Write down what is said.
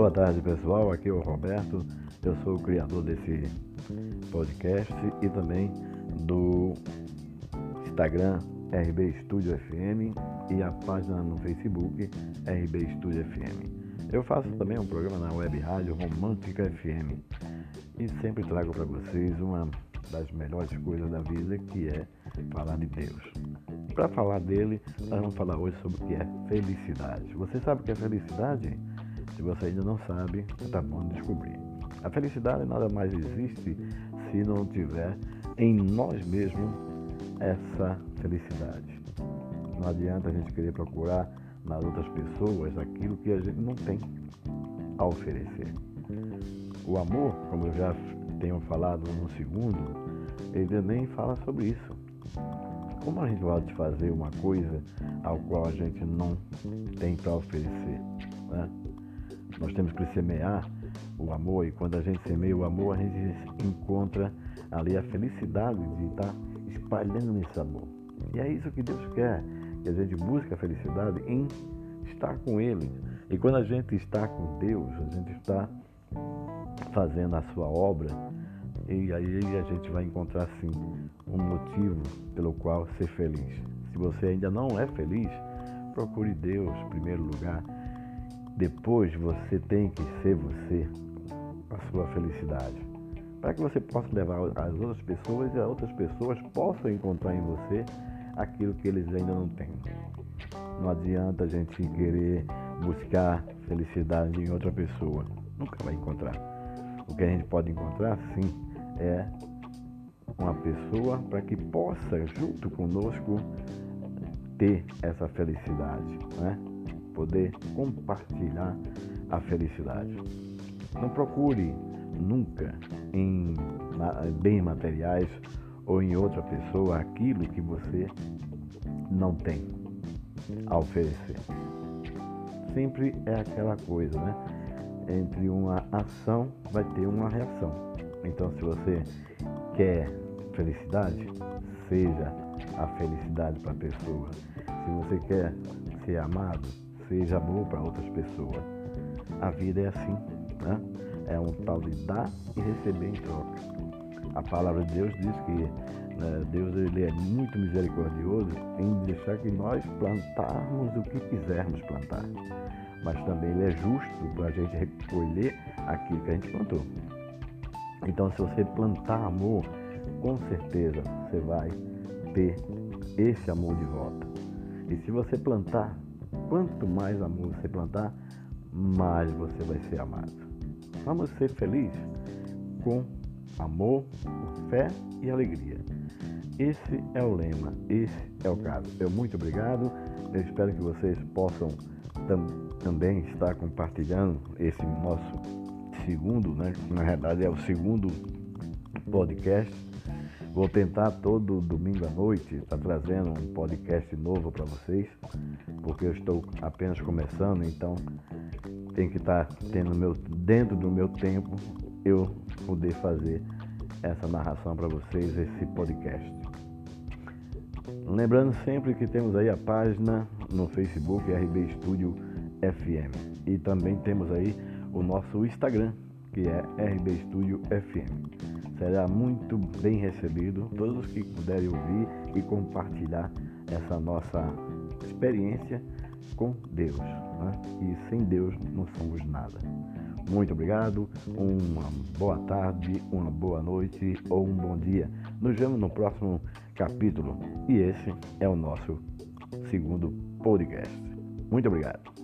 Boa tarde, pessoal. Aqui é o Roberto. Eu sou o criador desse podcast e também do Instagram RB Studio FM e a página no Facebook RB Studio FM. Eu faço também um programa na web rádio Romântica FM e sempre trago para vocês uma das melhores coisas da vida que é falar de Deus. Para falar dele, nós vamos falar hoje sobre o que é felicidade. Você sabe o que é felicidade? Se você ainda não sabe, está bom descobrir. A felicidade nada mais existe se não tiver em nós mesmos essa felicidade. Não adianta a gente querer procurar nas outras pessoas aquilo que a gente não tem a oferecer. O amor, como eu já tenho falado no segundo, ele também fala sobre isso. Como a gente pode fazer uma coisa ao qual a gente não tem para oferecer? Né? Nós temos que semear o amor e quando a gente semeia o amor, a gente encontra ali a felicidade de estar espalhando esse amor. E é isso que Deus quer, que a gente busque a felicidade em estar com Ele. E quando a gente está com Deus, a gente está fazendo a sua obra, e aí a gente vai encontrar sim um motivo pelo qual ser feliz. Se você ainda não é feliz, procure Deus em primeiro lugar. Depois você tem que ser você, a sua felicidade. Para que você possa levar as outras pessoas e as outras pessoas possam encontrar em você aquilo que eles ainda não têm. Não adianta a gente querer buscar felicidade em outra pessoa. Nunca vai encontrar. O que a gente pode encontrar, sim, é uma pessoa para que possa, junto conosco, ter essa felicidade, né? Poder compartilhar a felicidade. Não procure nunca em bens materiais ou em outra pessoa aquilo que você não tem a oferecer. Sempre é aquela coisa, né? Entre uma ação vai ter uma reação. Então, se você quer felicidade, seja a felicidade para a pessoa. Se você quer ser amado, seja amor para outras pessoas. A vida é assim, né? É um tal de dar e receber em troca. A palavra de Deus diz que né, Deus ele é muito misericordioso em deixar que nós plantarmos o que quisermos plantar. Mas também ele é justo para a gente recolher aquilo que a gente plantou. Então, se você plantar amor, com certeza você vai ter esse amor de volta. E se você plantar, quanto mais amor você plantar, mais você vai ser amado. Vamos ser felizes com amor, fé e alegria. Esse é o lema, esse é o caso. Eu muito obrigado. Eu espero que vocês possam tam também estar compartilhando esse nosso segundo, né? Na verdade é o segundo podcast. Vou tentar todo domingo à noite estar tá trazendo um podcast novo para vocês, porque eu estou apenas começando, então tem que estar tá tendo meu dentro do meu tempo eu poder fazer essa narração para vocês, esse podcast. Lembrando sempre que temos aí a página no Facebook RB Studio FM e também temos aí o nosso Instagram, que é RB Studio FM. Será muito bem recebido todos que puderem ouvir e compartilhar essa nossa experiência com Deus. Né? E sem Deus não somos nada. Muito obrigado, uma boa tarde, uma boa noite ou um bom dia. Nos vemos no próximo capítulo e esse é o nosso segundo podcast. Muito obrigado.